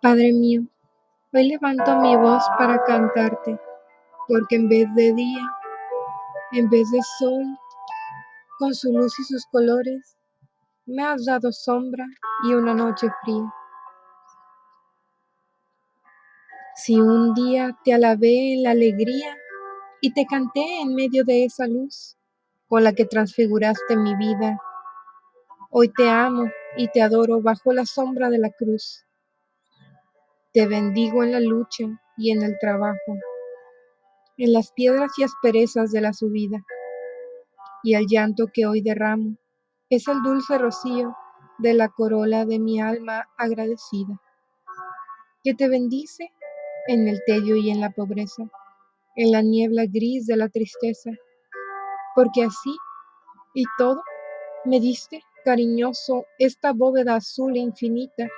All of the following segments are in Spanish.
Padre mío, hoy levanto mi voz para cantarte, porque en vez de día, en vez de sol, con su luz y sus colores, me has dado sombra y una noche fría. Si un día te alabé en la alegría y te canté en medio de esa luz con la que transfiguraste mi vida, hoy te amo y te adoro bajo la sombra de la cruz. Te bendigo en la lucha y en el trabajo, en las piedras y asperezas de la subida. Y el llanto que hoy derramo es el dulce rocío de la corola de mi alma agradecida, que te bendice en el tedio y en la pobreza, en la niebla gris de la tristeza, porque así y todo me diste, cariñoso, esta bóveda azul e infinita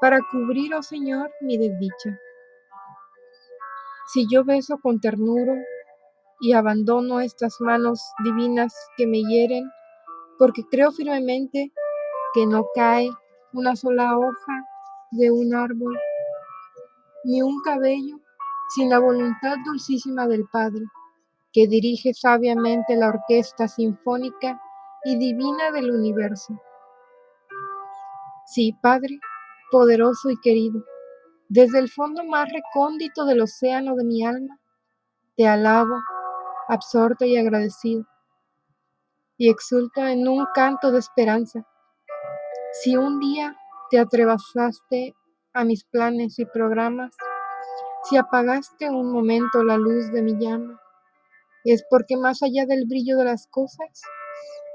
para cubrir, oh Señor, mi desdicha. Si yo beso con ternura y abandono estas manos divinas que me hieren, porque creo firmemente que no cae una sola hoja de un árbol, ni un cabello, sin la voluntad dulcísima del Padre, que dirige sabiamente la orquesta sinfónica y divina del universo. Sí, Padre, poderoso y querido, desde el fondo más recóndito del océano de mi alma, te alabo, absorto y agradecido, y exulto en un canto de esperanza. Si un día te atrevasaste a mis planes y programas, si apagaste un momento la luz de mi llama, es porque más allá del brillo de las cosas,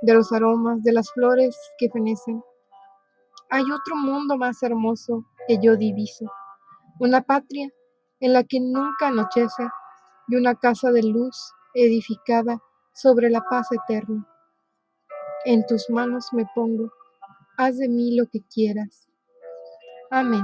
de los aromas, de las flores que fenecen, hay otro mundo más hermoso que yo diviso, una patria en la que nunca anochece y una casa de luz edificada sobre la paz eterna. En tus manos me pongo, haz de mí lo que quieras. Amén.